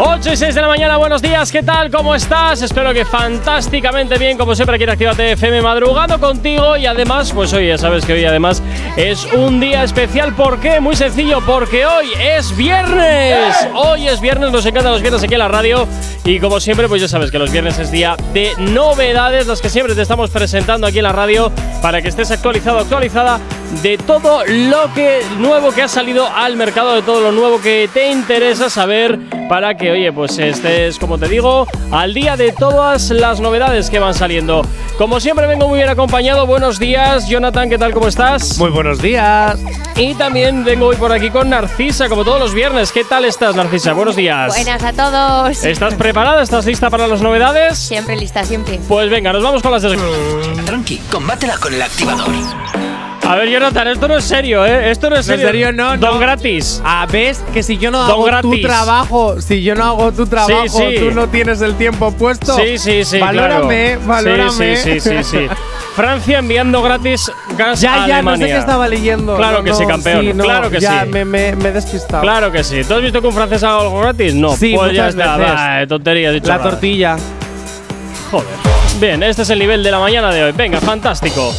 8 y 6 de la mañana, buenos días, ¿qué tal? ¿Cómo estás? Espero que fantásticamente bien, como siempre aquí en Actívate FM, madrugando contigo y además, pues hoy ya sabes que hoy además es un día especial, ¿por qué? Muy sencillo, porque hoy es viernes, hoy es viernes, nos encantan los viernes aquí en la radio y como siempre, pues ya sabes que los viernes es día de novedades, las que siempre te estamos presentando aquí en la radio para que estés actualizado, actualizada de todo lo que nuevo que ha salido al mercado, de todo lo nuevo que te interesa saber para que, oye, pues estés, como te digo, al día de todas las novedades que van saliendo. Como siempre vengo muy bien acompañado. Buenos días, Jonathan, ¿qué tal? ¿Cómo estás? Muy buenos días. Y también vengo hoy por aquí con Narcisa, como todos los viernes. ¿Qué tal estás, Narcisa? Buenos días. Buenas a todos. ¿Estás preparada? ¿Estás lista para las novedades? Siempre lista, siempre. Pues venga, nos vamos con las... Tranqui, combátela con el activador. A ver, Jonathan, esto no es serio, ¿eh? Esto no es ¿En serio. serio? No, Don no. gratis. Ah, ves que si yo no Don hago tu trabajo, si yo no hago tu trabajo, sí. tú no tienes el tiempo puesto. Sí, sí, sí, Valórame, claro. valórame. Sí, sí, sí. Francia enviando gratis gas Ya, a ya, no sé qué estaba leyendo. Claro No, que sí, campeón. sí, no, Claro que ya sí. me, me, me he despistado. Claro que sí. ¿Tú has visto que un francés haga algo gratis? No. Sí, pues ya está. Va, y La tortilla. Joder. Bien, este es el nivel de la mañana de hoy. Venga, fantástico.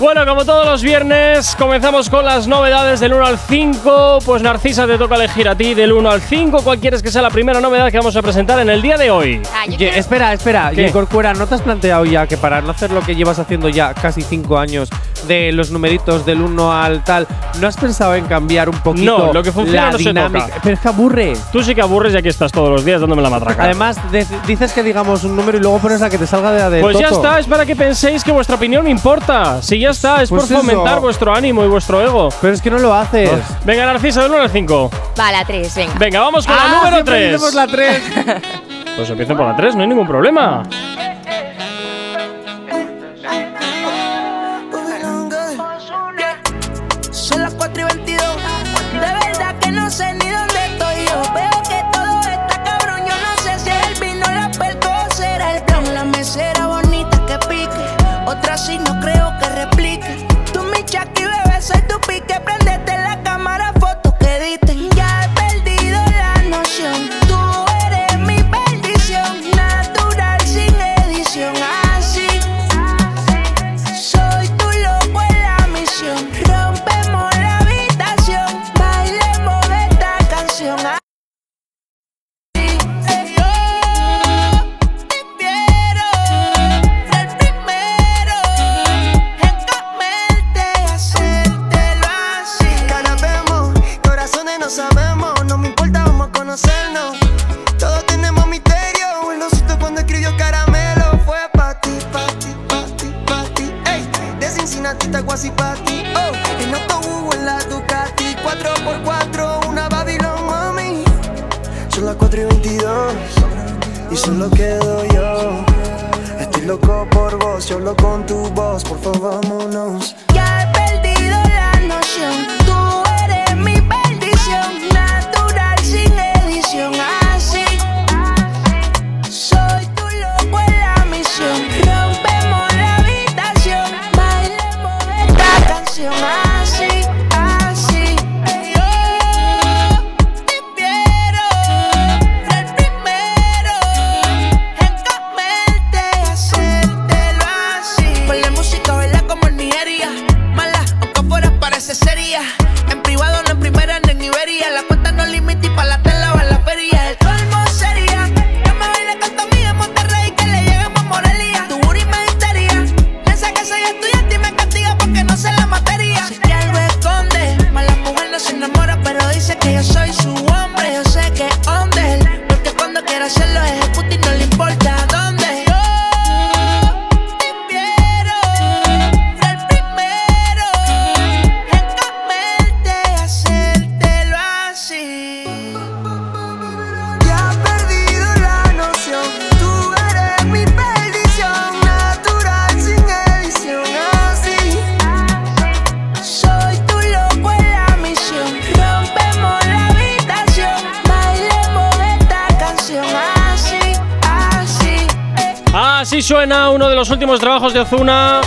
Bueno, como todos los viernes, comenzamos con las novedades del 1 al 5. Pues Narcisa, te toca elegir a ti del 1 al 5. ¿Cuál quieres que sea la primera novedad que vamos a presentar en el día de hoy? Ah, yo espera, espera. ¿Qué? Y Corcuera, ¿no te has planteado ya que para no hacer lo que llevas haciendo ya casi cinco años de los numeritos del 1 al tal, ¿no has pensado en cambiar un poquito No, lo que funciona la no se dinámica? toca. Pero es que aburre. Tú sí que aburres y aquí estás todos los días dándome la matraca. Además, de- dices que digamos un número y luego pones la que te salga de la de Pues ya está, es para que penséis que vuestra opinión importa. Si ya está, es Pues por fomentar eso. vuestro ánimo y vuestro ego. Pero es que no lo haces. Venga, Narcisa, del 1 al 5. Va, la 3, venga. Venga, vamos con Ah, la número siempre 3. decimos la 3. Pues empiecen por la 3, no hay ningún problema. De Ozuna.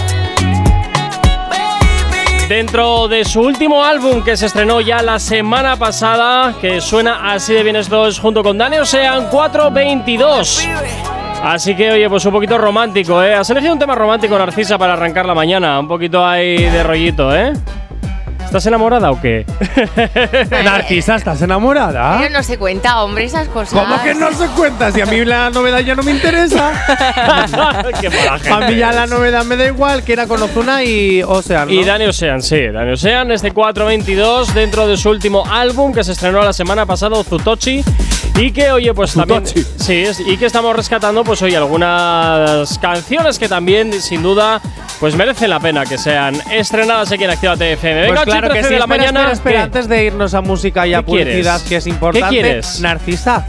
Dentro de su último álbum que se estrenó ya la semana pasada, que suena así de bien esto es junto con Dani Ocean 422. Así que, oye, pues un poquito romántico, ¿eh? Has elegido un tema romántico, Narcisa, para arrancar la mañana. Un poquito ahí de rollito, ¿eh? ¿Estás enamorada o qué? Narcisa, ¿estás enamorada? Pero no se cuenta, hombre, esas cosas. ¿Cómo que no se cuenta? Si a mí la novedad ya no me interesa. qué mala gente a mí ya la novedad me da igual, que era con Ozuna y Ocean. ¿no? Y Dani Ocean, sí, Dani Ocean, este 422 dentro de su último álbum que se estrenó la semana pasada, Zutochi. Y que, oye, pues también. Sí, y que estamos rescatando, pues, oye, algunas canciones que también, sin duda, pues merecen la pena que sean estrenadas aquí en Activa FM. Venga, Pues 8 y claro que 13 sí. de la espera, mañana. espera, espera, antes de irnos a música y a ¿Qué quieres? publicidad, que es importante. ¿Qué quieres? Narcisa,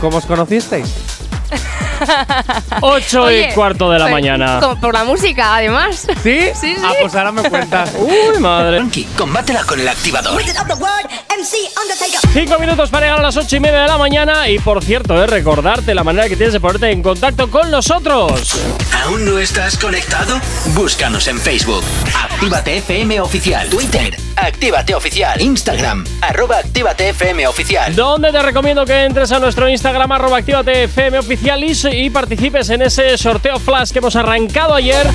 ¿cómo os conocisteis? 8 Oye, y cuarto de la pues, mañana. por la música, además. ¿Sí? Sí, sí. Ah, pues ahora me cuentas. Uy, madre. Tranqui, combátela con el activador. Cinco minutos para llegar a las ocho y media de la mañana. Y por cierto, es recordarte la manera que tienes de ponerte en contacto con nosotros. ¿Aún no estás conectado? Búscanos en Facebook. Actívate FM Oficial. Twitter. Actívate Oficial. Instagram. Arroba Actívate FM Oficial. Donde te recomiendo que entres a nuestro Instagram, arroba Actívate FM oficial y, y participes en ese sorteo flash que hemos arrancado ayer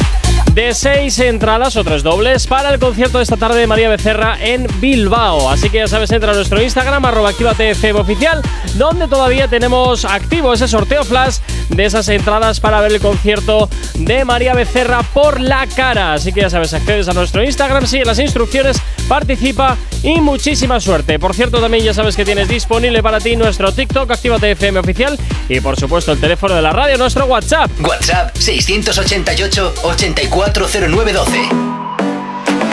de seis entradas o tres dobles para el concierto de esta tarde de María Becerra en Bilbao. Así que ya sabes, a nuestro Instagram, arroba Actívate FM oficial, donde todavía tenemos activo ese sorteo flash de esas entradas para ver el concierto de María Becerra por la cara. Así que ya sabes, accedes a nuestro Instagram, sigue las instrucciones, participa y muchísima suerte. Por cierto, también ya sabes que tienes disponible para ti nuestro TikTok, Actívate FM oficial y por supuesto el teléfono de la radio, nuestro WhatsApp. WhatsApp 688 840912.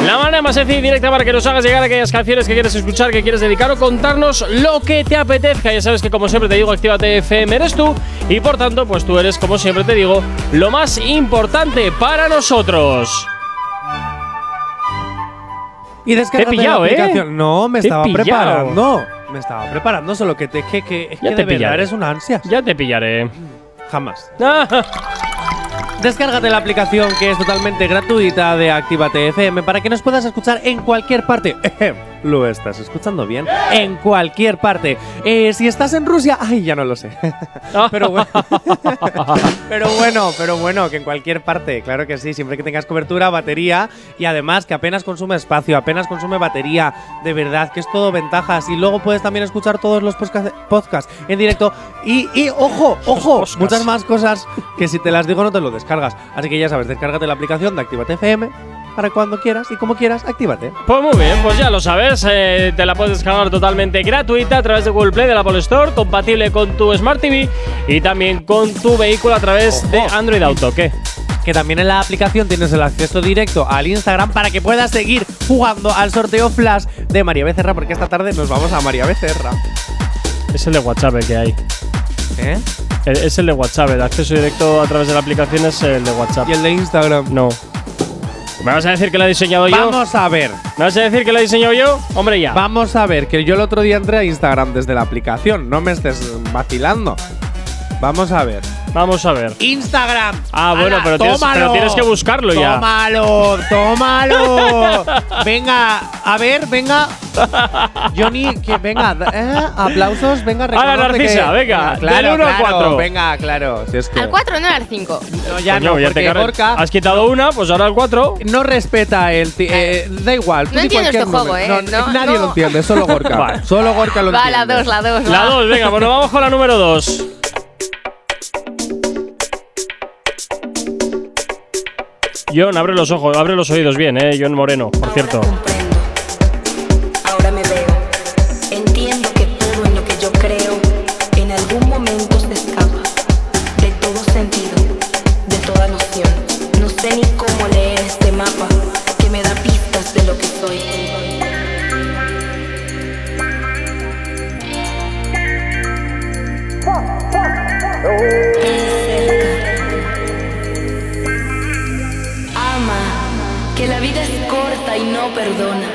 La manera más sencilla y directa para que nos hagas llegar aquellas canciones que quieres escuchar, que quieres dedicar o contarnos lo que te apetezca. Ya sabes que como siempre te digo, Actívate FM eres tú y por tanto, pues tú eres, como siempre te digo, lo más importante para nosotros. Y Te he pillado, la ¿eh? No, me Te estaba preparando. Me estaba preparando, solo que te que, que, es Ya que te de verdad pillaré. eres una ansia. Ya te pillaré. Jamás. Descárgate la aplicación que es totalmente gratuita de Actívate FM para que nos puedas escuchar en cualquier parte. Lo estás escuchando bien. En cualquier parte. Eh, si estás en Rusia, ay, ya no lo sé. pero bueno. pero bueno, pero bueno, que en cualquier parte, claro que sí, siempre que tengas cobertura, batería y además que apenas consume espacio, apenas consume batería, de verdad que es todo ventajas y luego puedes también escuchar todos los podca- podcasts en directo y, y ojo, ojo, muchas más cosas que si te las digo no te lo descargas. Así que ya sabes, descárgate la aplicación de Actívate FM para cuando quieras y como quieras, actívate. Pues muy bien, pues ya lo sabes, eh, te la puedes descargar totalmente gratuita a través de Google Play de la Apple Store, compatible con tu Smart TV y también con tu vehículo a través de Android Auto. ¿Qué? Que también en la aplicación tienes el acceso directo al Instagram para que puedas seguir jugando al sorteo flash de María Becerra, porque esta tarde nos vamos a María Becerra. Es el de WhatsApp el que hay. ¿Eh? Eh, Es el de WhatsApp, el acceso directo a través de la aplicación es el de WhatsApp. Y el de Instagram. No. ¿Me vas a decir que lo he diseñado yo? Vamos a ver. ¿Me vas a decir que lo he diseñado yo? Hombre, ya. Vamos a ver, que yo el otro día entré a Instagram desde la aplicación. No me estés vacilando. Vamos a ver. Vamos a ver. Instagram. Ah, bueno, Ala, pero tienes- tómalo. pero tienes que buscarlo ya. Tómalo, tómalo. venga, a ver, venga. Johnny, que venga, eh, aplausos, venga, reconoce Narcisa, que- venga, claro, del uno al claro, cuatro. Venga, claro. Si es que Al 4, no al 5. no, ya Coño, no, ya te porque Gorka Has quitado una, pues ahora el 4. no respeta el. eh, da igual. tú No entiendo cualquier este juego. ¿eh? No, No, nadie no. lo entiende, solo Gorka. Vale. Solo Gorka lo Va, la entiende. 2, la 2. La 2, venga, bueno, vamos con la número 2. John, abre los ojos, abre los oídos bien, eh, John Moreno, por cierto. No perdona.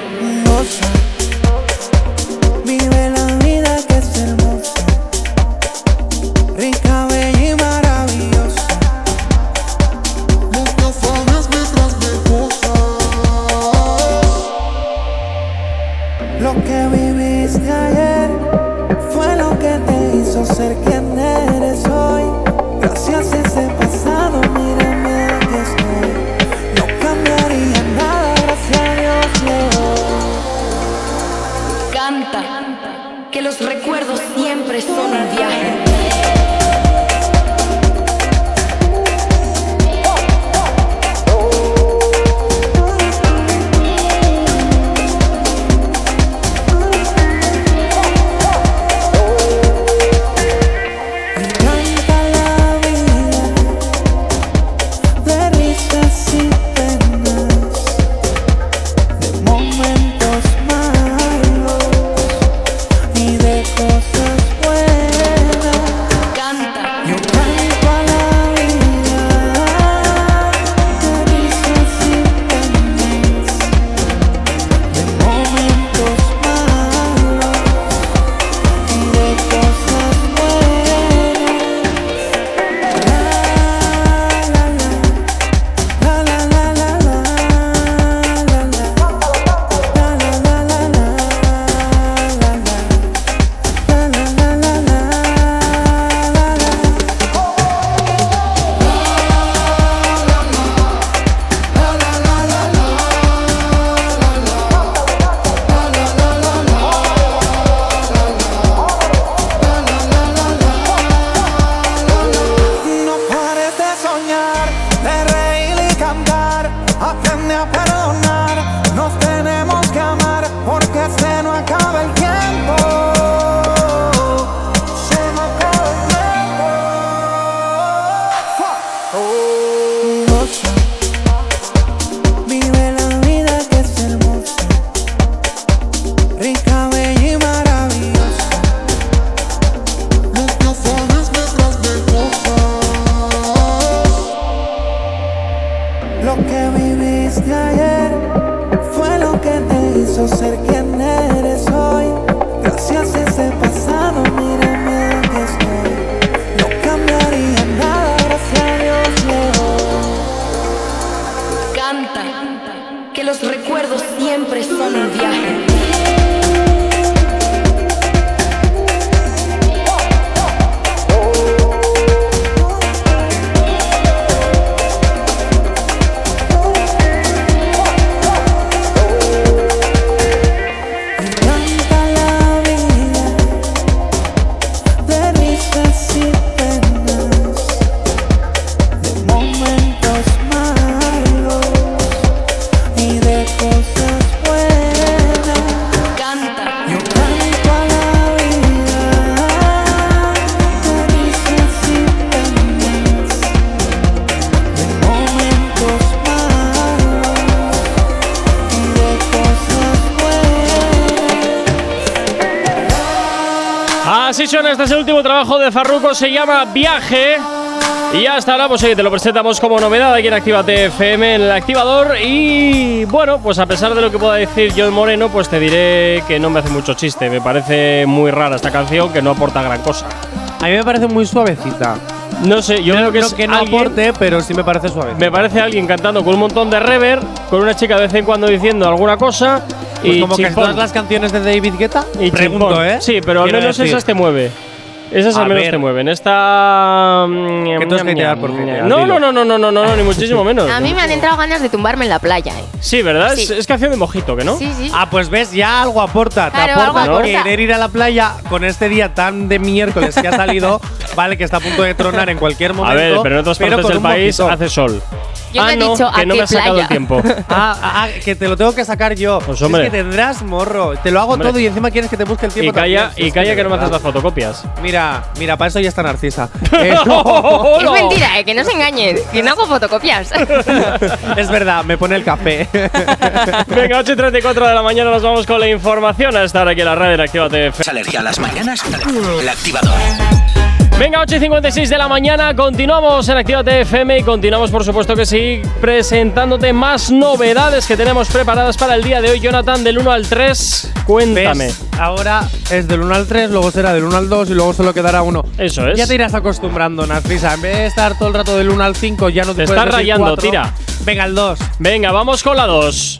Último trabajo de Farruko, se llama Viaje. Y hasta ahora, pues oye, te lo presentamos como novedad aquí en Actívate FM en el activador. Y bueno, pues a pesar de lo que pueda decir John Moreno, pues te diré que no me hace mucho chiste. Me parece muy rara esta canción, que no aporta gran cosa. A mí me parece muy suavecita. No sé, yo creo que es que no alguien- aporte, pero sí me parece suave. Me parece alguien cantando con un montón de rever, con una chica de vez en cuando diciendo alguna cosa. Pues y como que chimpón. todas las canciones de David Guetta. Y pregunto, chimpón. ¿eh? Sí, pero al menos decir. esas te mueve. Esas al A menos ver. te mueven. Esta. mm, Que tú has hateado por No, no, no, no, no, no, no, ni muchísimo menos. A mí me han entrado ganas de tumbarme en la playa, ¿eh? Sí, ¿verdad? Es, Sí. es canción de mojito, ¿que no? Sí, sí. Ah, pues ves, ya algo aporta. Te aporta algo aporta. querer ir a la playa con este día tan de miércoles que ha salido, vale, que está a punto de tronar en cualquier A momento. ver, pero en otras partes del país mojito. hace sol. Yo ah, no he no, dicho a que no qué me has sacado el tiempo. Ah, ah, ah, que te lo tengo que sacar yo. Pues, Si hombre. Es que tendrás morro. Te lo hago Hombre. todo y encima quieres que te busque el tiempo. y calla, también. Y calla que no me haces las fotocopias. Mira, mira, para eso ya está Narcisa. Eh, no. Es mentira, ¿eh? Que no se engañen. Que no hago fotocopias. es verdad, me pone el café. Venga, 8 y 34 de la mañana nos vamos con la información a estar aquí en la radio en Actívate FM. alergia a las mañanas? El activador. Venga, 8 y 56 de la mañana, continuamos en Actívate FM y continuamos, por supuesto que sí, presentándote más novedades que tenemos preparadas para el día de hoy. Jonathan, del 1 al 3, cuéntame. ¿Ves? Ahora es del 1 al 3, luego será del 1 al 2 y luego solo quedará uno. Eso es. Ya te irás acostumbrando, Narcisa. En vez de estar todo el rato del 1 al 5, ya no te, Te puedes estás decir rayando, cuatro. tira. Venga, el 2. Venga, vamos con la 2.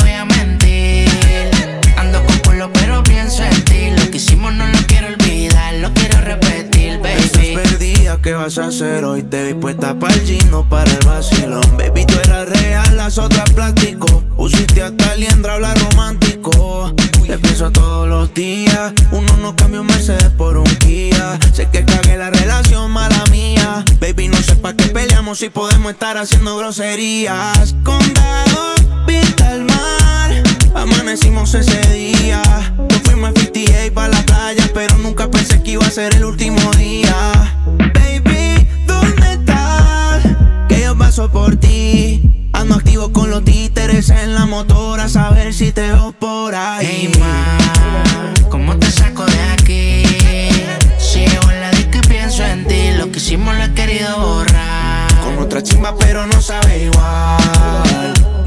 ¿qué vas a hacer hoy? Te vi puesta para el gino, para el vacilón. Baby, tú eras real, las otras plástico. Usiste hasta liendra, habla romántico. Te pienso todos los días. Uno no cambia un Mercedes por un Kia. Sé que cagué la relación, mala mía. Baby, no sé pa' qué peleamos si podemos estar haciendo groserías. Condado, vista al mar. Amanecimos ese día. Nos fuimos a 58 pa' la playa, pero nunca pensé que iba a ser el último día. Baby, ¿dónde estás? Que yo paso por ti. Ando activo con los títeres en la motora, a saber si te veo por ahí. Hey ma, ¿cómo te saco de aquí? Si llego en la disco y pienso en ti. Lo que hicimos lo he querido borrar. Con otra chimba, pero no sabe igual.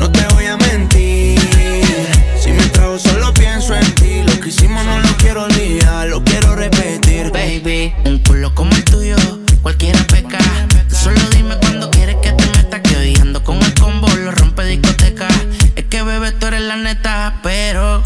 Solo pienso en ti. Lo que hicimos no lo quiero olvidar, lo quiero repetir. Baby, un culo como el tuyo, cualquiera peca. Tú solo dime cuando quieres que te meta. Que hoy ando con el combo, lo rompe discoteca. Es que bebé, tú eres la neta, pero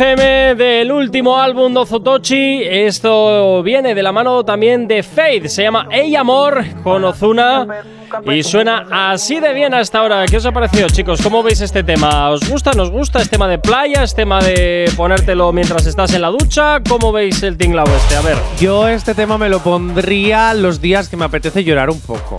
FM del último álbum Dozotochi. Esto viene de la mano también de Faith. Se llama Ey Amor con Ozuna. Y suena así de bien hasta ahora. ¿Qué os ha parecido, chicos? ¿Cómo veis este tema? ¿Os gusta? ¿Nos gusta? ¿Es tema de playa? ¿Es tema de ponértelo mientras estás en la ducha? ¿Cómo veis el tinglao este? A ver. Yo este tema me lo pondría los días que me apetece llorar un poco.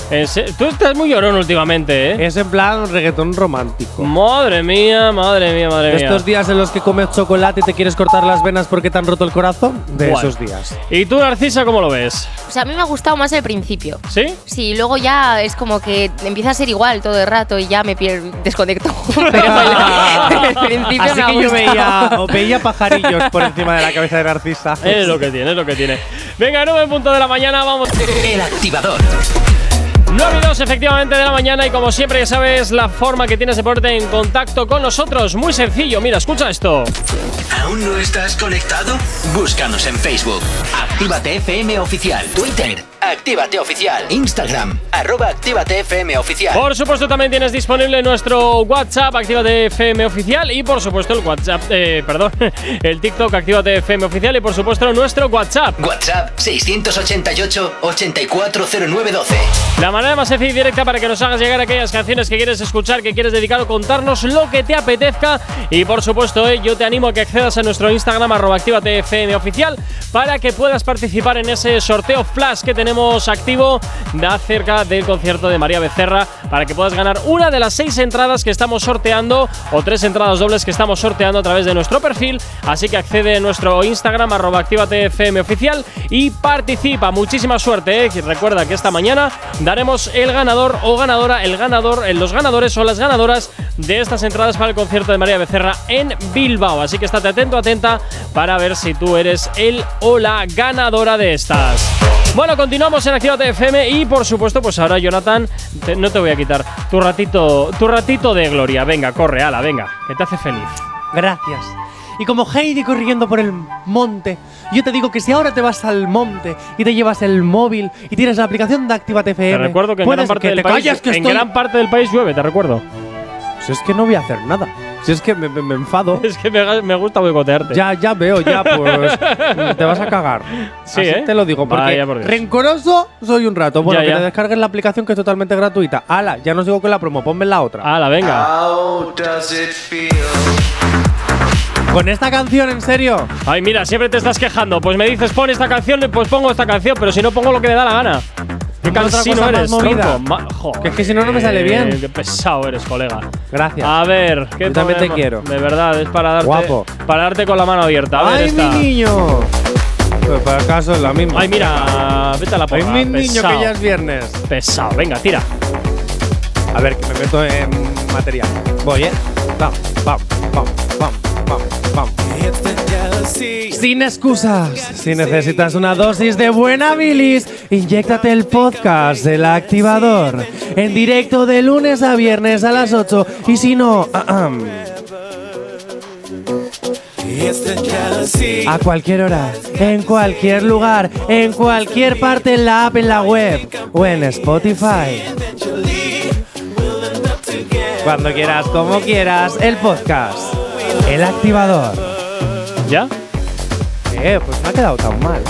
Tú estás muy llorón últimamente, ¿eh? Es en plan reggaetón romántico. Madre mía, madre mía, madre mía. Estos días en los que comes chocolate y te quieres cortar las venas porque te han roto el corazón, de Bueno. esos días. ¿Y tú, Narcisa, cómo lo ves? O sea, a mí me ha gustado más el principio. ¿Sí? Sí, luego ya es como que empieza a ser igual todo el rato y ya me pierdo, desconecto. Pero el, el principio Así me ha que yo veía, o veía pajarillos por encima de la cabeza de Narcisa. Es lo que tiene, es lo que tiene. Venga, 9 en punto de la mañana, vamos. El activador. 9 y 2 efectivamente de la mañana y como siempre ya sabes la forma que tienes de ponerte en contacto con nosotros. Muy sencillo, mira, escucha esto. ¿Aún no estás conectado? Búscanos en Facebook. Actívate FM Oficial. Twitter. Actívate Oficial. Instagram. Arroba Actívate FM Oficial. Por supuesto también tienes disponible nuestro WhatsApp, Actívate FM Oficial y por supuesto el WhatsApp, eh, perdón, el TikTok, Actívate FM Oficial y por supuesto nuestro WhatsApp. WhatsApp 688-840912. La manera más sencilla y directa para que nos hagas llegar aquellas canciones que quieres escuchar, que quieres dedicar o contarnos lo que te apetezca. Y por supuesto, eh, yo te animo a que accedas a nuestro Instagram, arroba Actívate FM oficial, para que puedas participar en ese sorteo flash que tenemos activo de acerca del concierto de María Becerra, para que puedas ganar una de las seis entradas que estamos sorteando, o tres entradas dobles que estamos sorteando a través de nuestro perfil. Así que accede a nuestro Instagram, arroba oficial, y participa. Muchísima suerte, eh. Y recuerda que esta mañana daremos el ganador o ganadora, el ganador, eh, los ganadores o las ganadoras de estas entradas para el concierto de María Becerra en Bilbao. Así que estate atento, atenta para ver si tú eres el o la ganadora de estas. Bueno, continuamos en Actívate FM y por supuesto, pues ahora Jonathan, te- no te voy a quitar tu ratito, tu ratito de gloria. Venga, corre, ala, venga, que te hace feliz. Gracias. y como Heidi corriendo por el monte. Yo te digo que si ahora te vas al monte y te llevas el móvil y tienes la aplicación de Actívate FM, Te recuerdo que en gran parte que del te país, callas, que en estoy- gran parte del país llueve, te recuerdo. Si es que no voy a hacer nada. Si es que me, me- me enfado. Es que me, me gusta boicotearte. Ya, ya veo, ya, pues te vas a cagar. Sí, Así ¿eh? te lo digo, porque Vaya por Dios. rencoroso soy un rato. Bueno, Ya, que ya. te descargues la aplicación que es totalmente gratuita. Ala, ya no sigo con la promo, ponme la otra. Hala, venga. How does it feel? Con esta canción, en serio. Ay, mira, siempre te estás quejando. Pues me dices, pon esta canción, pues pongo esta canción, pero si no pongo lo que me da la gana. Qué cansino eres, movida. tronco. Que es que si no, no me sale bien. Qué pesado eres, colega. Gracias. A ver, ¿qué Yo también te quiero. De verdad, es para darte, Guapo. para darte con la mano abierta. A ver, ¡Ay, esta. mi niño! Pues para acaso es la misma. Ay, mira, vete a la porra. ¡Ay, mi niño, pesado. que ya es viernes! Pesado, venga, tira. A ver, que me meto en material. Voy, ¿eh? Pam, pam, pam, pam, pam, pam. Sin excusas. Si necesitas una dosis de buena bilis, inyéctate el podcast del activador. En directo de lunes a viernes a las 8. Y si no, a cualquier hora, en cualquier lugar, en cualquier parte en la app, en la web o en Spotify. Cuando quieras, como quieras, el podcast. El activador. ¿Ya? Eh, pues me ha quedado tan mal.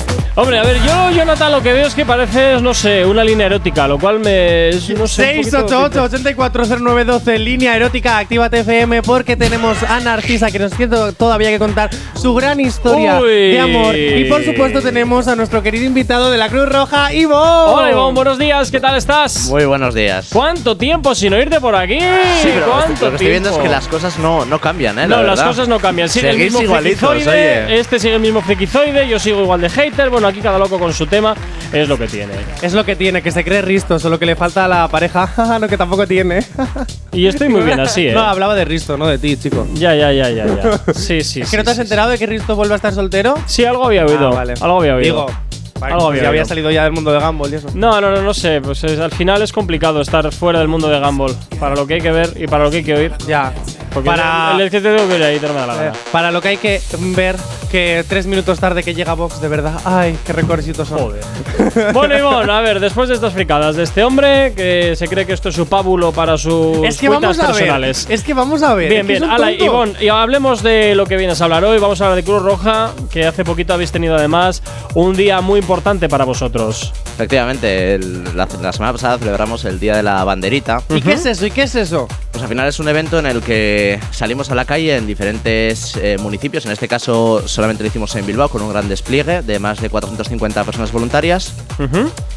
Hombre, a ver, yo, Jonathan, lo que veo es que parece, no sé, una línea erótica, lo cual me. es, no sé. un poquito- 688-840912, línea erótica, actívate FM, porque tenemos a Narcisa que nos tiene todavía que contar su gran historia Uy. de amor. Y por supuesto, tenemos a nuestro querido invitado de la Cruz Roja, Ivo. Hola, Ivonne, buenos días, ¿qué tal estás? Muy buenos días. ¿Cuánto tiempo sin oírte por aquí? Sí, pero ¿Cuánto lo que estoy viendo es que las cosas no, no cambian, ¿eh? La No, las cosas no cambian. Sigue el mismo igualitos, oye. este sigue el mismo frikizoide, yo sigo igual de hater. Bueno, aquí cada loco con su tema, es lo que tiene. Es lo que tiene, que se cree Risto, solo que le falta a la pareja, no, que tampoco tiene. Y estoy muy bien así, ¿eh? No, hablaba de Risto, no de ti, chico. Ya, ya, ya, ya, ya. Sí, sí, ¿Es sí, que no te has sí, enterado de que Risto vuelve a estar soltero? Sí, algo había oído. Ah, vale. Algo había oído. Digo, vale, Algo había había salido ya del mundo de Gumball y eso. No, no, no, no sé. Pues es- al final es complicado estar fuera del mundo de Gumball. Para lo que hay que ver y para lo que hay que oír. Ya. Porque Para- el, el que te tengo que ir ahí, te me da la Eh, gana. para lo que hay que ver que tres minutos tarde que llega Vox, de verdad. Ay, qué recorridos son. Joder. bueno, Ivonne, a ver, después de estas fricadas de este hombre que se cree que esto es su pábulo para sus Es que cuentas vamos a ver. personales. Es que vamos a ver. Bien, bien. Ala. Ivonne, y hablemos de lo que vienes a hablar hoy. Vamos a hablar de Cruz Roja, que hace poquito habéis tenido además un día muy importante para vosotros. Efectivamente, el- la, la semana pasada celebramos el Día de la Banderita. ¿Y qué es eso? ¿Y qué es eso? Pues al final es un evento en el que salimos a la calle en diferentes eh, municipios. En este caso solamente lo hicimos en Bilbao con un gran despliegue de más de 450 personas voluntarias.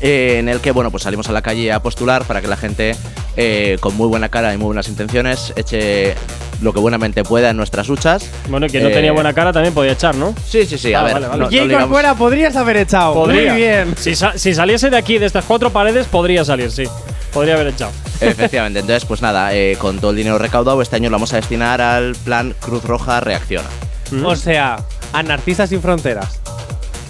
eh, en el que bueno pues salimos a la calle a postular para que la gente eh, con muy buena cara y muy buenas intenciones eche lo que buenamente pueda en nuestras luchas. Bueno, quien no Eh, tenía buena cara también podía echar, ¿no? Sí, sí, sí. a Ah, ver, vale, vale. no- no digamos- fuera podrías haber echado. Podría. Muy bien. Si, sa- si saliese de aquí, de estas cuatro paredes, podría salir, sí. Podría haber echado. Efectivamente, entonces pues nada, eh, con todo el dinero recaudado este año lo vamos a destinar al plan Cruz Roja Reacciona. O sea, a Narcisas sin fronteras.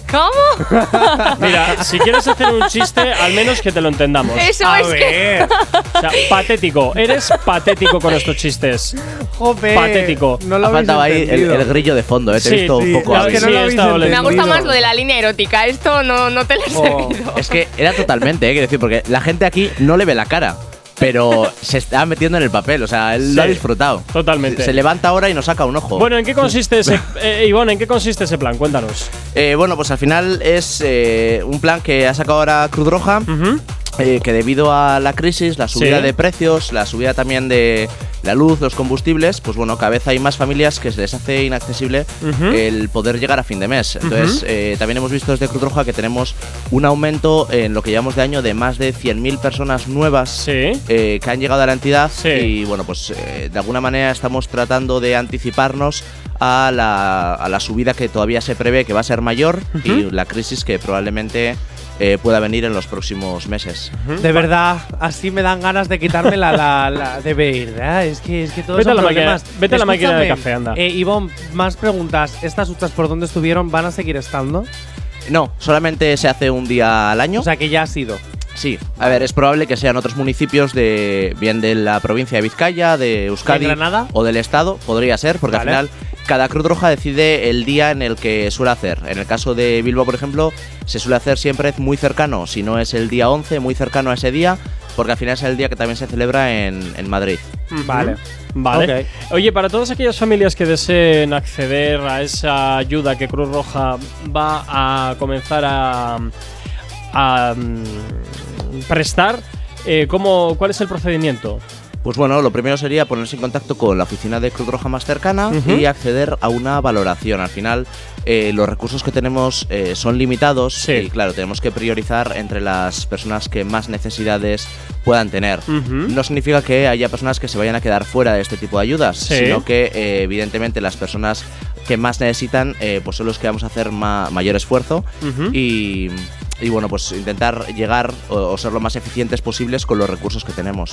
¿Cómo? Mira, si quieres hacer un chiste, al menos que te lo entendamos. Eso a es que. ver. O sea, patético. Eres patético con estos chistes. Joder. Patético. No lo ha faltado ahí el, el grillo de fondo, eh, te Sí, he visto sí, un poco Es que no Sí, lo. Me ha gustado más lo de la línea erótica. Esto no, no te lo he Oh. servido. Es que era totalmente, eh, quiero decir, porque la gente aquí no le ve la cara. Pero se está metiendo en el papel, o sea, él lo ha disfrutado. totalmente. Se levanta ahora y nos saca un ojo. Bueno, ¿en qué consiste ese. Eh, Ivonne, ¿en qué consiste ese plan? Cuéntanos. Eh, bueno, pues al final es eh, un plan que ha sacado ahora Cruz Roja. Eh, que debido a la crisis, la subida Sí. de precios, la subida también de la luz, los combustibles, pues bueno, cada vez hay más familias que se les hace inaccesible el poder llegar a fin de mes. Entonces, eh, también hemos visto desde Cruz Roja que tenemos un aumento en lo que llevamos de año de más de 100.000 personas nuevas Sí. eh, que han llegado a la entidad Sí. y bueno, pues eh, de alguna manera estamos tratando de anticiparnos a la, a la subida que todavía se prevé que va a ser mayor y la crisis que probablemente eh, pueda venir en los próximos meses. De verdad, así me dan ganas de quitarme la, la, la de verdad. Es que, es que todos Vete son a la máquina- problemas. vete a la máquina de café, anda. Eh, Ivonne, más preguntas. ¿Estas huchas por dónde estuvieron van a seguir estando? No, solamente se hace un día al año. O sea, que ya ha sido. Sí, a ver, es probable que sean otros municipios de bien de la provincia de Vizcaya, de Euskadi ¿De Granada? o del estado, podría ser, porque Vale. al final cada Cruz Roja decide el día en el que suele hacer. En el caso de Bilbao, por ejemplo, se suele hacer siempre muy cercano, si no es el día 11, muy cercano a ese día, porque al final es el día que también se celebra en, en Madrid. Vale. Vale. Oye, para todas aquellas familias que deseen acceder a esa ayuda que Cruz Roja va a comenzar a, a, mm, prestar, eh, ¿cómo, ¿cuál es el procedimiento? Pues bueno, lo primero sería ponerse en contacto con la oficina de Cruz Roja más cercana y acceder a una valoración. Al final, eh, los recursos que tenemos eh, son limitados Sí. y, claro, tenemos que priorizar entre las personas que más necesidades puedan tener. No significa que haya personas que se vayan a quedar fuera de este tipo de ayudas, Sí. sino que, eh, evidentemente, las personas que más necesitan pues son los que vamos a hacer ma- mayor esfuerzo y, y, bueno, pues intentar llegar o, o ser lo más eficientes posibles con los recursos que tenemos.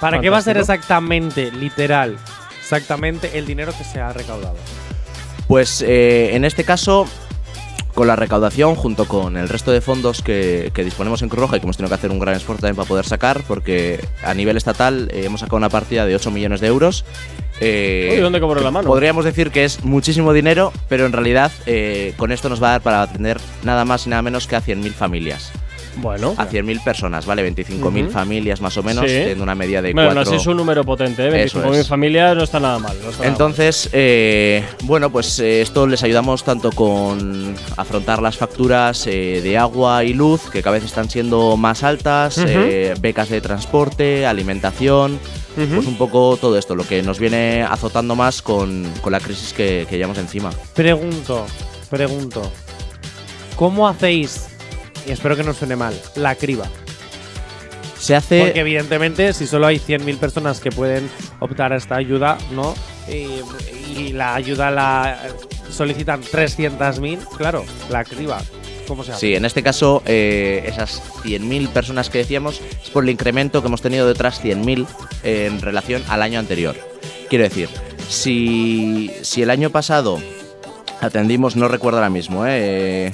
¿Para qué va a ser exactamente, literal, exactamente el dinero que se ha recaudado? Pues eh, en este caso, con la recaudación, junto con el resto de fondos que, que disponemos en Cruz Roja y que hemos tenido que hacer un gran esfuerzo también para poder sacar, porque a nivel estatal eh, hemos sacado una partida de 8 millones de euros. Eh, Uy, ¿dónde cobró la mano? Podríamos decir que es muchísimo dinero, pero en realidad eh, con esto nos va a dar para atender nada más y nada menos que a 100.000 familias. Bueno. A 100.000 personas, ¿vale? 25.000 Ujú. familias más o menos, Sí. teniendo una media de Bueno, 4. así es un número potente, ¿eh? Eso 25.000 es. familias no está nada mal. no está nada Entonces, eh, bueno, pues eh, esto les ayudamos tanto con afrontar las facturas eh, de agua y luz, que cada vez están siendo más altas, eh, becas de transporte, alimentación, pues un poco todo esto, lo que nos viene azotando más con, con la crisis que, que llevamos encima. Pregunto, pregunto. ¿Cómo hacéis, y espero que no suene mal, la criba? Se hace... Porque evidentemente si solo hay 100.000 personas que pueden optar a esta ayuda, ¿no? Y, y la ayuda la solicitan 300.000, claro, la criba. ¿Cómo se hace? Sí, en este caso, eh, esas 100.000 personas que decíamos es por el incremento que hemos tenido de otras 100.000 eh, en relación al año anterior. Quiero decir, si, si el año pasado atendimos, no recuerdo ahora mismo, eh,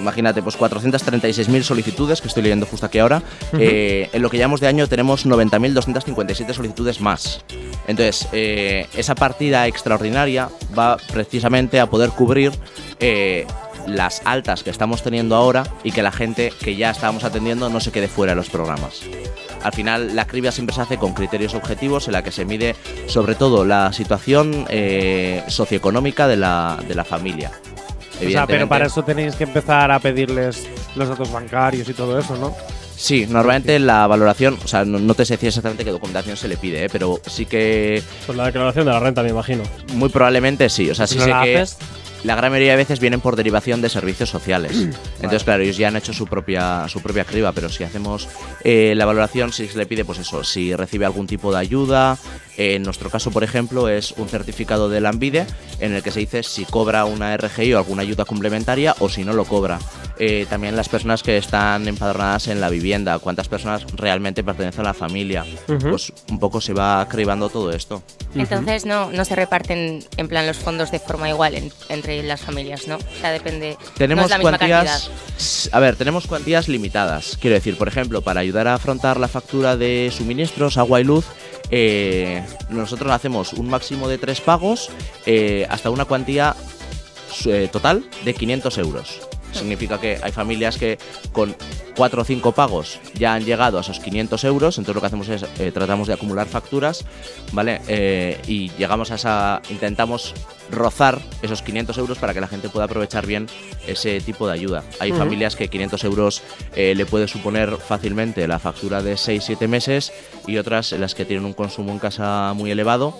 imagínate, pues 436.000 solicitudes, que estoy leyendo justo aquí ahora, eh, en lo que llevamos de año tenemos 90.257 solicitudes más. Entonces, eh, esa partida extraordinaria va precisamente a poder cubrir eh, las altas que estamos teniendo ahora y que la gente que ya estábamos atendiendo no se quede fuera de los programas. Al final, la cribia siempre se hace con criterios objetivos en la que se mide sobre todo la situación socioeconómica de la, de la familia. O sea, pero para eso tenéis que empezar a pedirles los datos bancarios y todo eso, ¿no? Sí, normalmente la valoración, o sea, no, no te sé decir exactamente qué documentación se le pide, ¿eh? pero sí que Pues la declaración de la renta, me imagino. muy probablemente sí. O sea, Si sí no sé la que haces, la gran mayoría de veces vienen por derivación de servicios sociales. Entonces, claro, ellos ya han hecho su propia, su propia criba, pero si hacemos eh, la valoración, sí se le pide, pues eso, si recibe algún tipo de ayuda. Eh, en nuestro caso, por ejemplo, es un certificado de la Ambide en el que se dice si cobra una RGI o alguna ayuda complementaria o si no lo cobra. Eh, también las personas que están empadronadas en la vivienda, cuántas personas realmente pertenecen a la familia. Pues un poco se va cribando todo esto. Entonces no, no se reparten en plan los fondos de forma igual en- entre las familias, ¿no? O sea, depende. no Tenemos es la misma cuantías. cantidad. A ver, tenemos cuantías limitadas. Quiero decir, por ejemplo, para ayudar a afrontar la factura de suministros, agua y luz, eh, nosotros hacemos un máximo de tres pagos eh, hasta una cuantía eh, total de 500 euros. Significa que hay familias que con cuatro o cinco pagos ya han llegado a esos 500 euros, entonces lo que hacemos es eh, tratamos de acumular facturas, ¿vale? Eh, y llegamos a esa, intentamos rozar esos 500 euros para que la gente pueda aprovechar bien ese tipo de ayuda. Hay familias que 500 euros eh, le puede suponer fácilmente la factura de 6-7 meses y otras en las que tienen un consumo en casa muy elevado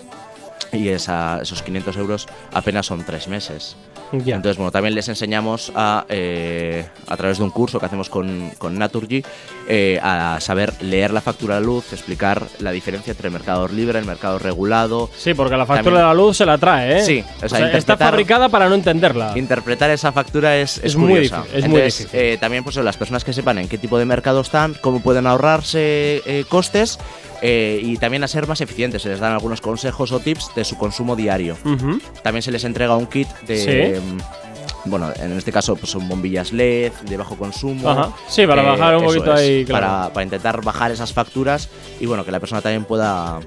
y esa- esos 500 euros apenas son 3 meses. Entonces, bueno, también les enseñamos a, eh, a través de un curso que hacemos con, con Naturgy, eh, a saber leer la factura de luz, explicar la diferencia entre el mercado libre, el mercado regulado, Sí, porque la factura También- de la luz se la trae, ¿eh? Sí, o sea, está fabricada para no entenderla. Interpretar esa factura es, es, Es muy curiosa. difícil, es muy Entonces, difícil. eh, también pues las personas que sepan en qué tipo de mercado están, cómo pueden ahorrarse costes eh, y también a ser más eficientes. Se les dan algunos consejos o tips de su consumo diario. Ujú. También se les entrega un kit de... mm, Bueno, en este caso pues son bombillas LED de bajo consumo. Ajá. Sí, para bajar un poquito es, ahí, claro. Para, para intentar bajar esas facturas y bueno, que la persona también pueda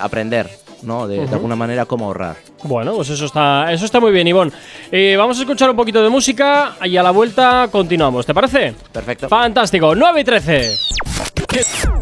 aprender ¿no? De, de alguna manera, cómo ahorrar. Bueno, pues eso está, eso está muy bien, Ivonne. Eh, vamos a escuchar un poquito de música y a la vuelta continuamos, ¿te parece? Perfecto. Fantástico, 9 y 13.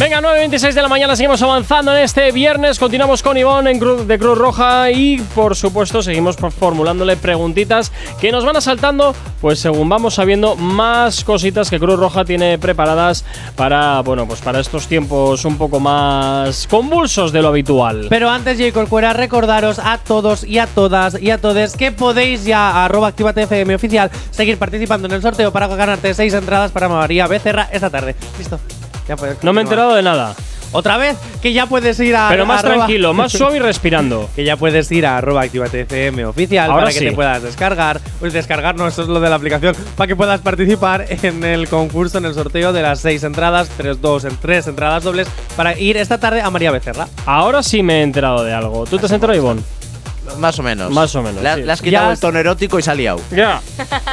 Venga, 9.26 de la mañana, seguimos avanzando en este viernes. Continuamos con Ivonne en Cruz- de Cruz Roja y, por supuesto, seguimos formulándole preguntitas que nos van asaltando, pues según vamos sabiendo más cositas que Cruz Roja tiene preparadas para, bueno, pues para estos tiempos un poco más convulsos de lo habitual. Pero antes, J. Corcuera, recordaros a todos y a todas y a todos que podéis ya, arroba Actívate FM oficial, seguir participando en el sorteo para ganarte seis entradas para María Becerra esta tarde. Listo. Ya puedes no me he enterado de nada. Otra vez, que ya puedes ir a. Pero más arroba- tranquilo, más suave y respirando. Que ya puedes ir a arroba oficial Ahora para que te puedas descargar. Pues descargar, no, eso es lo de la aplicación. Para que puedas participar en el concurso, en el sorteo de las seis entradas, tres, dos, en tres entradas dobles, para ir esta tarde a María Becerra. Ahora sí me he enterado de algo. ¿Tú te has enterado, Ivonne? Más o menos. Más o menos, Le, sí. le has quitado Ya el tono erótico y se ha liado. Ya.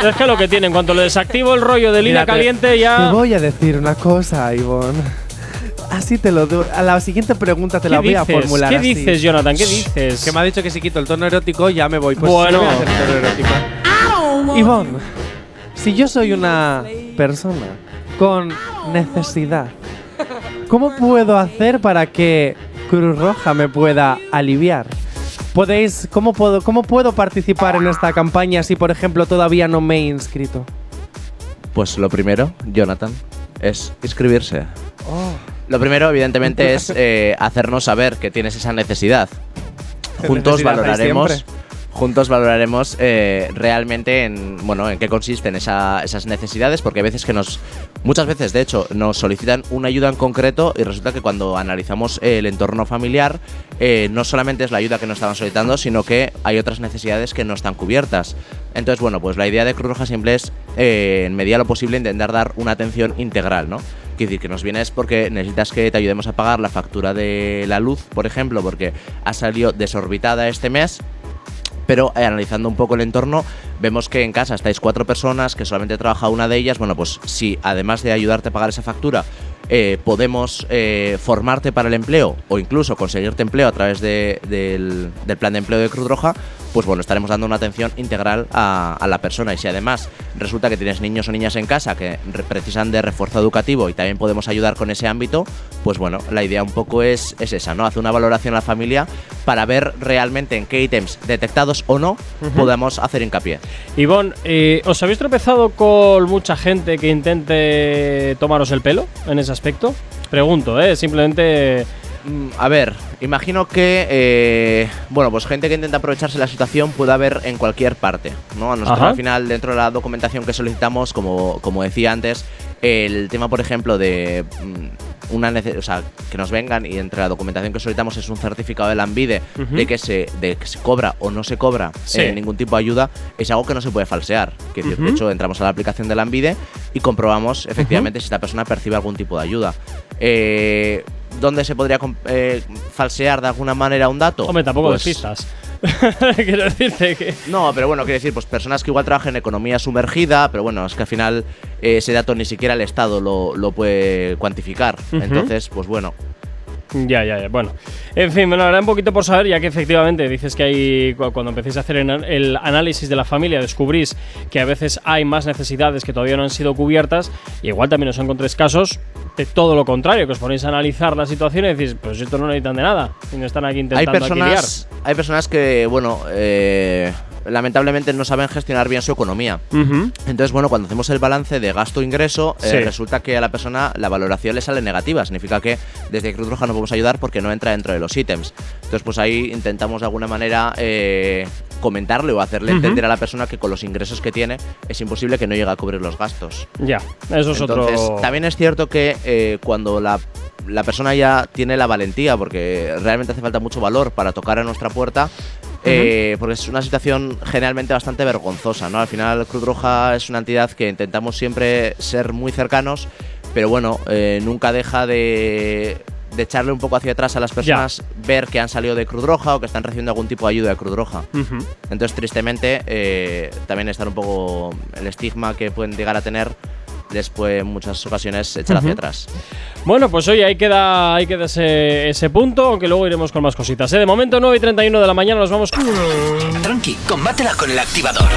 Es que lo que tiene, en cuanto le desactivo el rollo de línea Mira, caliente, ya. Te voy a decir una cosa, Ivonne. Así te lo doy. A la siguiente pregunta te ¿Qué la voy a formular. ¿Qué así. dices, Jonathan? ¿Qué dices? Que me ha dicho que si quito el tono erótico ya me voy. Pues Bueno. sí voy a hacer tono erótico. Ivonne, si yo soy una persona con necesidad, ¿cómo puedo hacer para que Cruz Roja me pueda aliviar? ¿Podéis, cómo, puedo, ¿Cómo puedo participar en esta campaña si, por ejemplo, todavía no me he inscrito? Pues lo primero, Jonathan, es inscribirse. Oh. Lo primero, evidentemente, es eh, hacernos saber que tienes esa necesidad. Juntos Necesidad hay valoraremos. Juntos valoraremos eh, realmente en bueno en qué consisten esa- esas necesidades, porque a veces que nos, muchas veces de hecho, nos solicitan una ayuda en concreto y resulta que cuando analizamos el entorno familiar, eh, no solamente es la ayuda que nos estaban solicitando, sino que hay otras necesidades que no están cubiertas. Entonces, bueno, pues la idea de Cruz Roja siempre es, eh, en medida de lo posible, intentar dar una atención integral, ¿no? Quiere decir que nos vienes porque necesitas que te ayudemos a pagar la factura de la luz, por ejemplo, porque ha salido desorbitada este mes. Pero eh, analizando un poco el entorno, vemos que en casa estáis cuatro personas, que solamente trabaja una de ellas. Bueno, pues si además de ayudarte a pagar esa factura, eh, podemos eh, formarte para el empleo o incluso conseguirte empleo a través de- del, del plan de empleo de Cruz Roja, pues bueno, estaremos dando una atención integral a, a la persona. Y si además resulta que tienes niños o niñas en casa que re- precisan de refuerzo educativo y también podemos ayudar con ese ámbito, pues bueno, la idea un poco es, es esa, ¿no? Hacer una valoración a la familia para ver realmente en qué ítems detectados o no podamos hacer hincapié. Ivonne, eh, ¿os habéis tropezado con mucha gente que intente tomaros el pelo en ese aspecto? Pregunto, ¿eh? Simplemente. Mm, A ver, imagino que, eh, bueno, pues gente que intenta aprovecharse la situación puede haber en cualquier parte, ¿no? A nosotros Ajá. al final, dentro de la documentación que solicitamos, como, como decía antes, el tema, por ejemplo, de mm, una o sea, que nos vengan y entre la documentación que solicitamos es un certificado de la ANVIDE de, que se, de que se cobra o no se cobra Sí. eh, ningún tipo de ayuda, es algo que no se puede falsear. Que. De hecho, entramos a la aplicación de la ANVIDE y comprobamos efectivamente si esta persona percibe algún tipo de ayuda. Eh, ¿Dónde se podría eh, falsear de alguna manera un dato? Hombre, tampoco Pues- despistas. Quiero decirte que. No, pero bueno, quiero decir, pues personas que igual trabajan en economía sumergida, pero bueno, es que al final eh, ese dato ni siquiera el Estado lo, lo puede cuantificar. Entonces, pues bueno. Ya, ya, ya. Bueno, en fin, bueno, ahora un poquito por saber, ya que efectivamente dices que hay, cu- cuando empecéis a hacer el análisis de la familia, descubrís que a veces hay más necesidades que todavía no han sido cubiertas. Y igual también os encontréis casos de todo lo contrario, que os ponéis a analizar la situación y decís, pues esto no necesitan de nada. Y no están aquí Hay intentando aquí liar. personas, hay personas que, bueno, eh, lamentablemente no saben gestionar bien su economía. Entonces, bueno, cuando hacemos el balance de gasto-ingreso, eh, Sí. resulta que a la persona la valoración le sale negativa. Significa que desde Cruz Roja no podemos ayudar porque no entra dentro de los ítems. Entonces, pues ahí intentamos de alguna manera eh, comentarle o hacerle entender a la persona que con los ingresos que tiene es imposible que no llegue a cubrir los gastos. Ya, eso es Entonces, otro. también es cierto que eh, cuando la, la persona ya tiene la valentía, porque realmente hace falta mucho valor para tocar a nuestra puerta, eh, porque es una situación generalmente bastante vergonzosa, ¿no? Al final Cruz Roja es una entidad que intentamos siempre ser muy cercanos, pero bueno, eh, nunca deja de, de echarle un poco hacia atrás a las personas, ver que han salido de Cruz Roja o que están recibiendo algún tipo de ayuda de Cruz Roja. Entonces, tristemente, eh, también está un poco el estigma que pueden llegar a tener después en muchas ocasiones echar hacia atrás. Bueno, pues oye, ahí queda, ahí queda ese, ese punto, aunque luego iremos con más cositas. ¿eh? De momento, 9 y 31 de la mañana, nos vamos. Tranqui, combátela con el activador.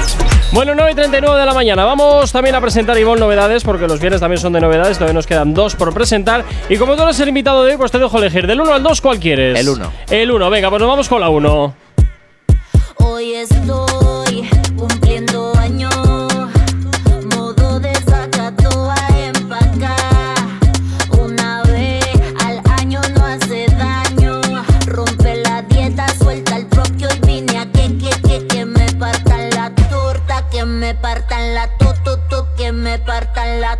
Bueno, 9 y 39 de la mañana, vamos también a presentar Ivonne novedades, porque los viernes también son de novedades, todavía nos quedan dos por presentar. Y como tú eres el invitado de hoy, pues te dejo elegir del 1 al 2, ¿cuál quieres? El 1. El 1, venga, pues nos vamos con la 1. Hoy es 2. Partan la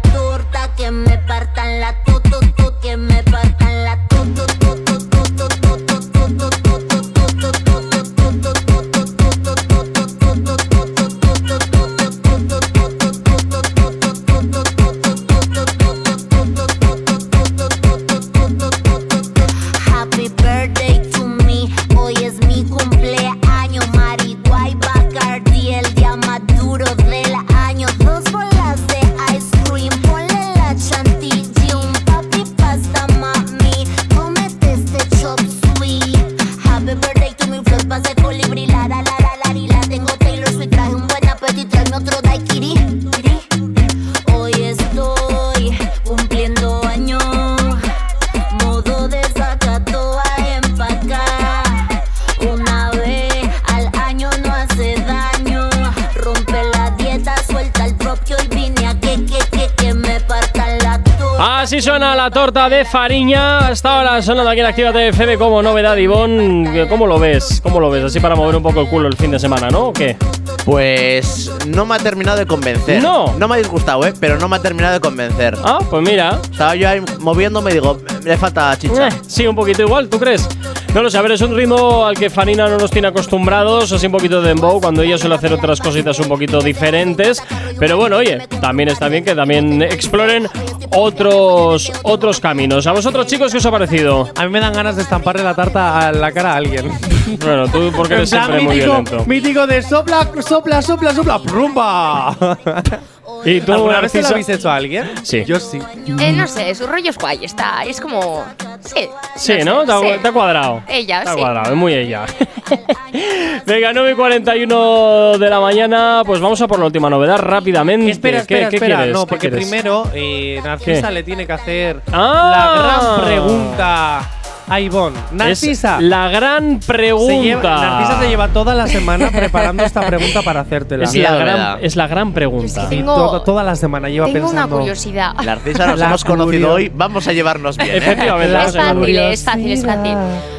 Así suena la torta de Fariña. Hasta ahora sonando aquí en Actívate FM como novedad, Ivonne. ¿Cómo lo ves? ¿Cómo lo ves? Así para mover un poco el culo el fin de semana, ¿no? ¿O qué? Pues no me ha terminado de convencer. No. No me ha disgustado, ¿eh? Pero no me ha terminado de convencer. Ah, pues mira. Estaba yo ahí moviéndome y digo, le falta chicha. Eh, sí, un poquito igual, ¿tú crees? No lo sé, a ver, es un ritmo al que Farina no nos tiene acostumbrados, así un poquito de dembow, cuando ella suele hacer otras cositas un poquito diferentes. Pero bueno, oye, también está bien que también exploren otros, otros caminos. ¿A vosotros, chicos, qué os ha parecido? A mí me dan ganas de estamparle la tarta a la cara a alguien. Bueno, tú porque eres siempre muy mítico, violento. mítico de sopla, sopla, sopla, sopla, ¡prumba! ¿Y tú, ¿Alguna vez lo habéis hecho a alguien? Sí. Yo sí. Eh, no sé, su rollo es guay, está. Es como. Sí. Sí, sé, ¿no? Te ha, sí. te ha cuadrado. Ella, Te ha sí. cuadrado, es muy ella. Venga, 9 y 41 de la mañana, pues vamos a por la última novedad rápidamente. Espera, ¿Qué- espera, qué espera. quieres? No, ¿Qué porque quieres? primero eh, Narcisa ¿Qué? le tiene que hacer Ah. la gran pregunta a Ivonne. Narcisa. Es la gran pregunta. se lleva, Narcisa se lleva toda la semana preparando esta pregunta para hacértela. es, la me gran, es la gran pregunta. Tengo- todo- toda la semana lleva Tengo una pensando. curiosidad. Narcisa, nos La hemos conocido hoy, vamos a llevarnos bien. ¿eh? Efectivamente, La Es fácil, es fácil, es fácil.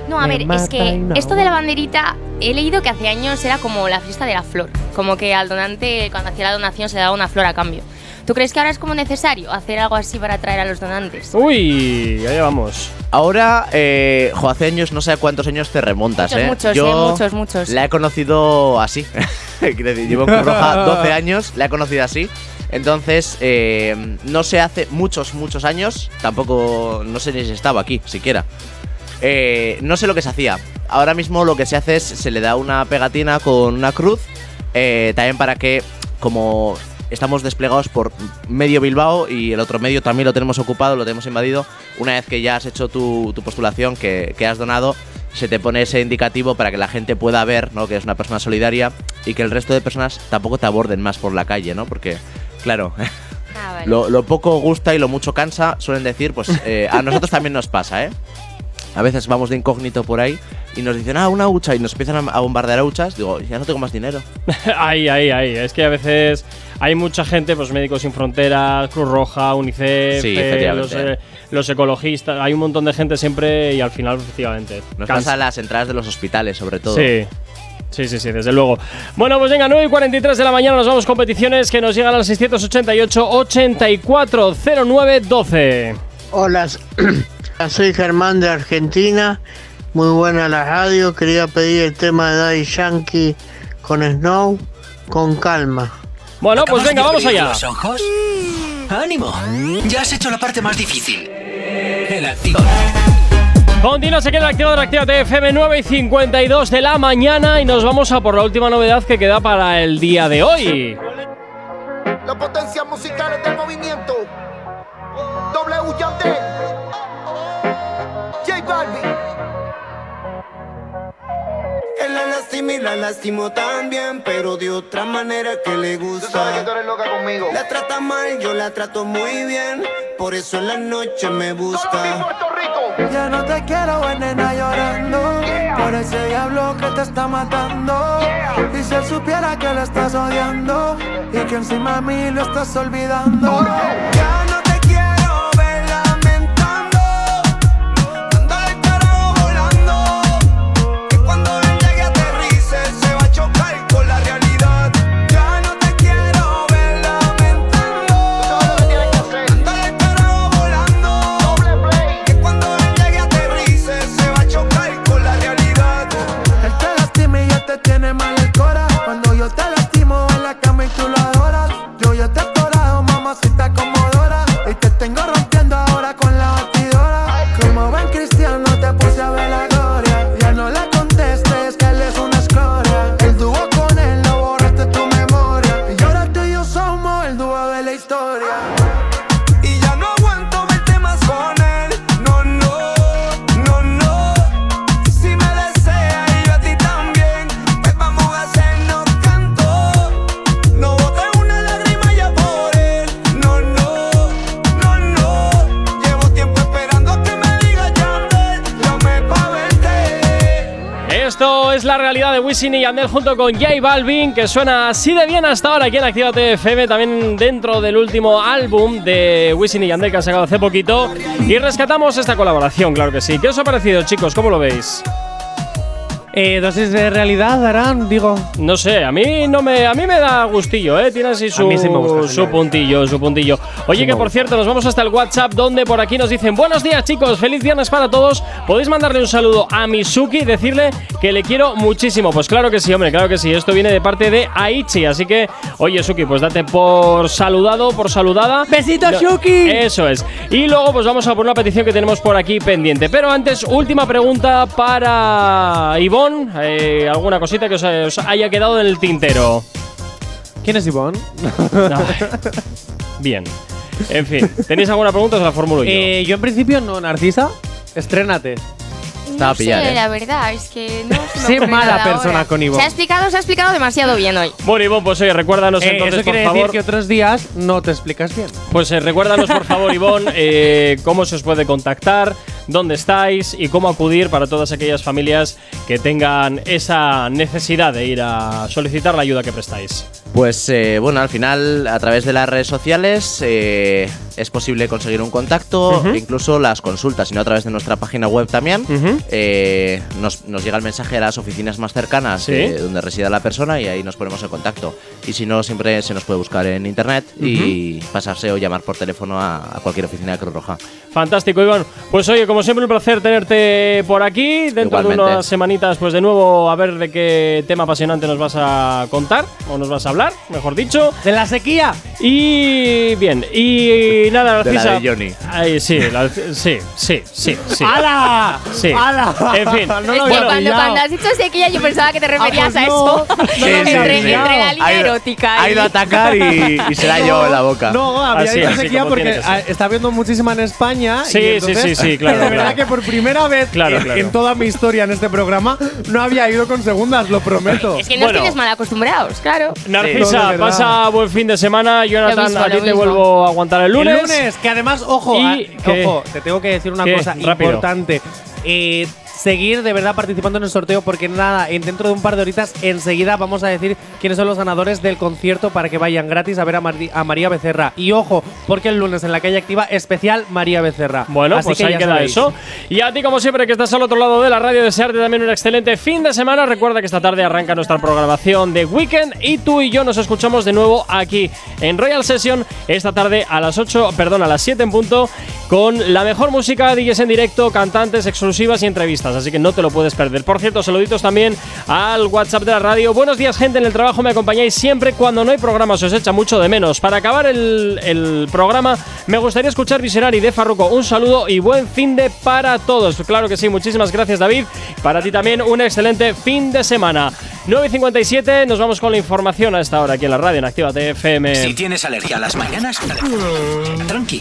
No, a ver, es que esto de la banderita, he leído que hace años era como la fiesta de la flor. Como que al donante, cuando hacía la donación, se le daba una flor a cambio. ¿Tú crees que ahora es como necesario hacer algo así para atraer a los donantes? Uy, allá vamos. Ahora, eh, jo, hace años, no sé a cuántos años te remontas, Muchos, ¿eh? muchos, Yo eh, muchos, muchos. La he conocido así. Quiero decir, llevo en Cruz Roja 12 años, la he conocido así. Entonces, eh, no sé, hace muchos, muchos años, tampoco, no sé ni si estaba aquí, siquiera. Eh, no sé lo que se hacía. Ahora mismo lo que se hace es, se le da una pegatina con una cruz, eh, también para que, como estamos desplegados por medio Bilbao y el otro medio también lo tenemos ocupado, lo tenemos invadido, una vez que ya has hecho tu, tu postulación, que, que has donado, se te pone ese indicativo para que la gente pueda ver ¿no? que es una persona solidaria y que el resto de personas tampoco te aborden más por la calle, ¿no? Porque, claro, Ah, vale. lo, lo poco gusta y lo mucho cansa, suelen decir, pues eh, a nosotros también nos pasa, ¿eh? A veces vamos de incógnito por ahí y nos dicen, ah, una hucha, y nos empiezan a a bombardear huchas. Digo, ya no tengo más dinero. ahí, ahí, ahí. Es que a veces hay mucha gente, pues Médicos Sin Fronteras, Cruz Roja, UNICEF, Sí, eh, los, eh, los ecologistas. Hay un montón de gente siempre y al final, efectivamente. Nos cansa. pasa las entradas de los hospitales, sobre todo. Sí. Sí, sí, sí, desde luego. Bueno, pues venga, 9 y 43 de la mañana nos vamos con peticiones que nos llegan al 688-8409-12. Hola, soy Germán de Argentina. Muy buena la radio. Quería pedir el tema de Daddy Yankee con Snow con calma. Bueno, pues ¿Acabas venga, vamos allá. los ojos? ¡Ánimo! Ya has hecho la parte más difícil. El activador. Continúa aquí en el activador Actívate FM 9 y 52 de la mañana y nos vamos a por la última novedad que queda para el día de hoy. Las potencias musicales del movimiento. Él la lastima y la lastimó también, pero de otra manera que le gusta. loca conmigo. La trata mal, yo la trato muy bien, por eso en la noche me busca. Ya no te quiero ver nena llorando. Por ese diablo que te está matando. Y si él supiera que lo estás odiando Y que encima a mí lo estás olvidando. Ya no y Yandel junto con J Balvin, que suena así de bien hasta ahora aquí en Actívate FM, también dentro del último álbum de Wisin y Yandel que han sacado hace poquito. Y rescatamos esta colaboración, claro que sí. ¿Qué os ha parecido, chicos? ¿Cómo lo veis? Eh, dosis de realidad darán, digo. No sé, a mí no me, a mí me da gustillo, ¿eh? Tiene así su, sí gusta, su puntillo, su puntillo. Oye, Sí que por cierto, nos vamos hasta el WhatsApp donde por aquí nos dicen Buenos días chicos, feliz viernes para todos. Podéis mandarle un saludo a Misuki y decirle que le quiero muchísimo. Pues claro que sí, hombre, claro que sí. Esto viene de parte de Aichi, así que, oye Suki, pues date por saludado, por saludada. ¡Besito, No- Suki! Eso es. Y luego pues vamos a por una petición que tenemos por aquí pendiente. Pero antes, última pregunta para Ivonne. Eh, ¿Alguna cosita que os, os haya quedado en el tintero? ¿Quién es Ivonne? Bien. En fin, ¿tenéis alguna pregunta? Os la formulo yo. Eh, yo en principio no, Narcisa. Estrénate. Estaba no pillar, sé, ¿eh? la verdad, es que no se me mala persona ahora. con Ivonne. Se ha explicado, se ha explicado demasiado bien hoy. Bueno, Ivonne, pues oye, recuérdanos Eh, entonces, eso por favor. decir que otros días no te explicas bien. Pues eh, recuérdanos, por favor, Ivonne, eh, cómo se os puede contactar, dónde estáis y cómo acudir para todas aquellas familias que tengan esa necesidad de ir a solicitar la ayuda que prestáis. Pues eh, bueno, al final a través de las redes sociales eh, es posible conseguir un contacto, Ujú. incluso las consultas, sino a través de nuestra página web también. Eh, nos, nos llega el mensaje a las oficinas más cercanas Sí. donde resida la persona y ahí nos ponemos en contacto. Y si no, siempre se nos puede buscar en internet y pasarse o llamar por teléfono a, a cualquier oficina de Cruz Roja. Fantástico, Iván. Pues oye, como siempre, un placer tenerte por aquí. Dentro de unas semanitas, pues de nuevo, a ver de qué tema apasionante nos vas a contar, o nos vas a hablar, mejor dicho. ¡De la sequía! Y bien, y nada, De la Narcisa. de Johnny. Ay, sí, la- sí, sí, sí, sí. ¡Hala! Sí. ¡Hala! En fin. No es lo que había cuando, cuando has dicho sequía yo pensaba que te referías pues a eso. no entre, entre la línea Ha ido- erótica. Ha ido a atacar y, y se la en la boca. No, había Así, dicho sequía porque ah, está habiendo muchísima en España. Sí, y sí, sí, sí, claro, De verdad que por primera vez Claro, en, claro. en toda mi historia en este programa no había ido con segundas, lo prometo. Es que no Bueno. tienes mal acostumbrados, claro. Narcisa, pasa buen fin de semana. Jonathan, mismo, a ti te vuelvo a aguantar el lunes. El lunes, que además, ojo, Y que- ojo, te tengo que decir una cosa Rápido. importante. Eh, seguir de verdad participando en el sorteo porque nada, en dentro de un par de horitas enseguida vamos a decir quiénes son los ganadores del concierto para que vayan gratis a ver a, María Becerra. Y ojo, porque el lunes en la calle activa especial María Becerra. Bueno, Así pues que ahí queda sabéis. eso. Y a ti, como siempre, que estás al otro lado de la radio, desearte también un excelente fin de semana. Recuerda que esta tarde arranca nuestra programación de Weekend y tú y yo nos escuchamos de nuevo aquí en Royal Session esta tarde a las 8, perdón, a las 7 en punto con la mejor música, DJs en directo, cantantes exclusivas y entrevistas. Así que no te lo puedes perder. Por cierto, saluditos también al WhatsApp de la radio. Buenos días, gente en el trabajo. Me acompañáis siempre cuando no hay programa. Se os echa mucho de menos. Para acabar el, el programa, me gustaría escuchar Visionary de Farruko. Un saludo y buen fin de para todos. Claro que sí. Muchísimas gracias, David. Para ti también, un excelente fin de semana. 9.57, nos vamos con la información a esta hora aquí en la radio en Activa FM. Si tienes alergia a las mañanas, tranqui.